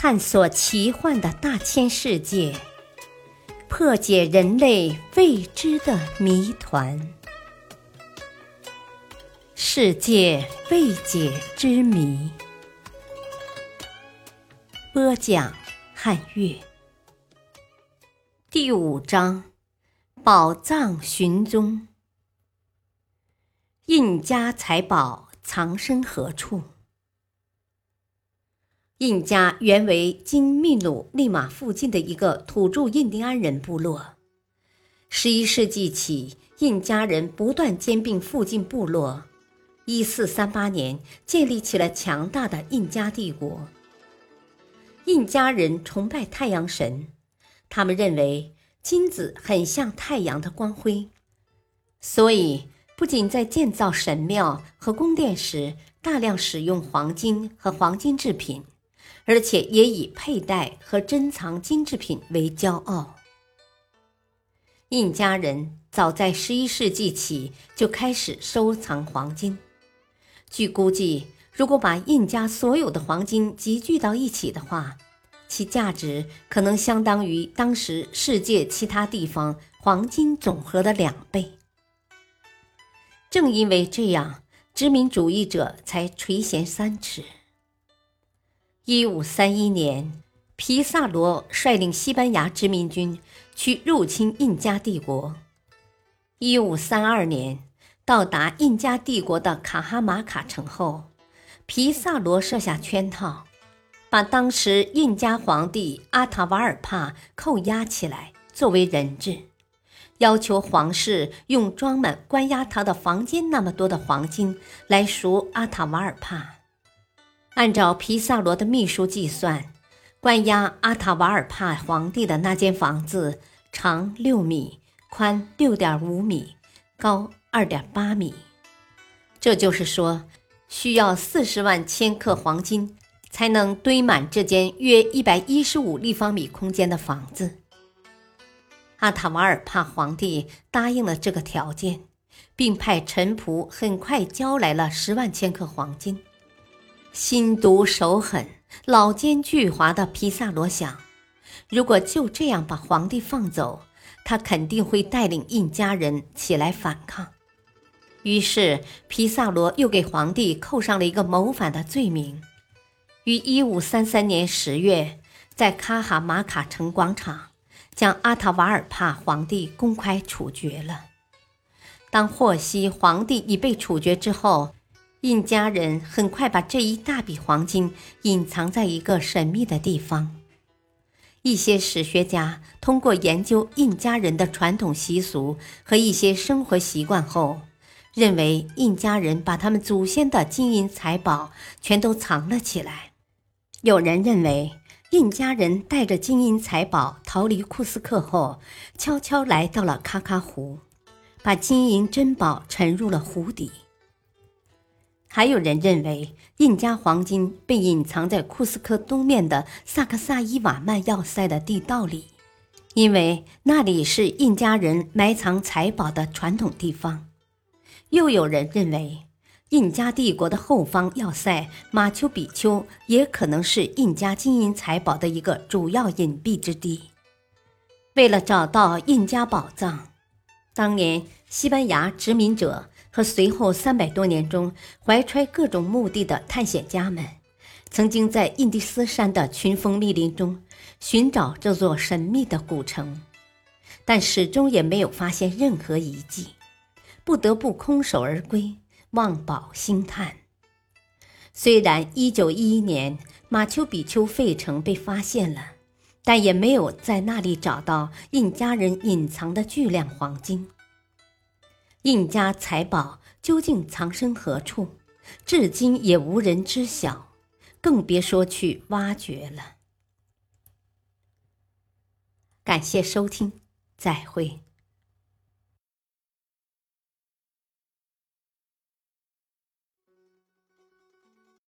探索奇幻的大千世界，破解人类未知的谜团。世界未解之谜。播讲：汉乐。第五章：宝藏寻踪。印加财宝藏身何处？印加原为今秘鲁利马附近的一个土著印第安人部落。十一世纪起，印加人不断兼并附近部落。一四三八年，建立起了强大的印加帝国。印加人崇拜太阳神，他们认为金子很像太阳的光辉，所以不仅在建造神庙和宫殿时大量使用黄金和黄金制品。而且也以佩戴和珍藏金制品为骄傲。印加人早在十一世纪起就开始收藏黄金。据估计，如果把印加所有的黄金集聚到一起的话，其价值可能相当于当时世界其他地方黄金总和的两倍。正因为这样，殖民主义者才垂涎三尺。一五三一年，皮萨罗率领西班牙殖民军去入侵印加帝国。一五三二年，到达印加帝国的卡哈马卡城后，皮萨罗设下圈套，把当时印加皇帝阿塔瓦尔帕扣押起来作为人质，要求皇室用装满关押他的房间那么多的黄金来赎阿塔瓦尔帕。按照皮萨罗的秘书计算，关押阿塔瓦尔帕皇帝的那间房子长六米，宽六点五米，高二点八米。这就是说，需要四十万千克黄金才能堆满这间约一百一十五立方米空间的房子。阿塔瓦尔帕皇帝答应了这个条件，并派臣仆很快交来了十万千克黄金。心毒手狠、老奸巨猾的皮萨罗想，如果就这样把皇帝放走，他肯定会带领印加人起来反抗。于是，皮萨罗又给皇帝扣上了一个谋反的罪名。于一五三三年十月，在卡哈马卡城广场，将阿塔瓦尔帕皇帝公开处决了。当获悉皇帝已被处决之后，印加人很快把这一大笔黄金隐藏在一个神秘的地方。一些史学家通过研究印加人的传统习俗和一些生活习惯后，认为印加人把他们祖先的金银财宝全都藏了起来。有人认为，印加人带着金银财宝逃离库斯克后，悄悄来到了喀喀湖，把金银珍宝沉入了湖底。还有人认为，印加黄金被隐藏在库斯科东面的萨克萨伊瓦曼要塞的地道里，因为那里是印加人埋藏财宝的传统地方。又有人认为，印加帝国的后方要塞马丘比丘也可能是印加金银财宝的一个主要隐蔽之地。为了找到印加宝藏，当年西班牙殖民者。和随后三百多年中怀揣各种目的的探险家们，曾经在印第斯山的群峰密林中寻找这座神秘的古城，但始终也没有发现任何遗迹，不得不空手而归，望宝兴叹。虽然1911年马丘比丘费城被发现了，但也没有在那里找到印加人隐藏的巨量黄金。印家财宝究竟藏身何处，至今也无人知晓，更别说去挖掘了。感谢收听，再会。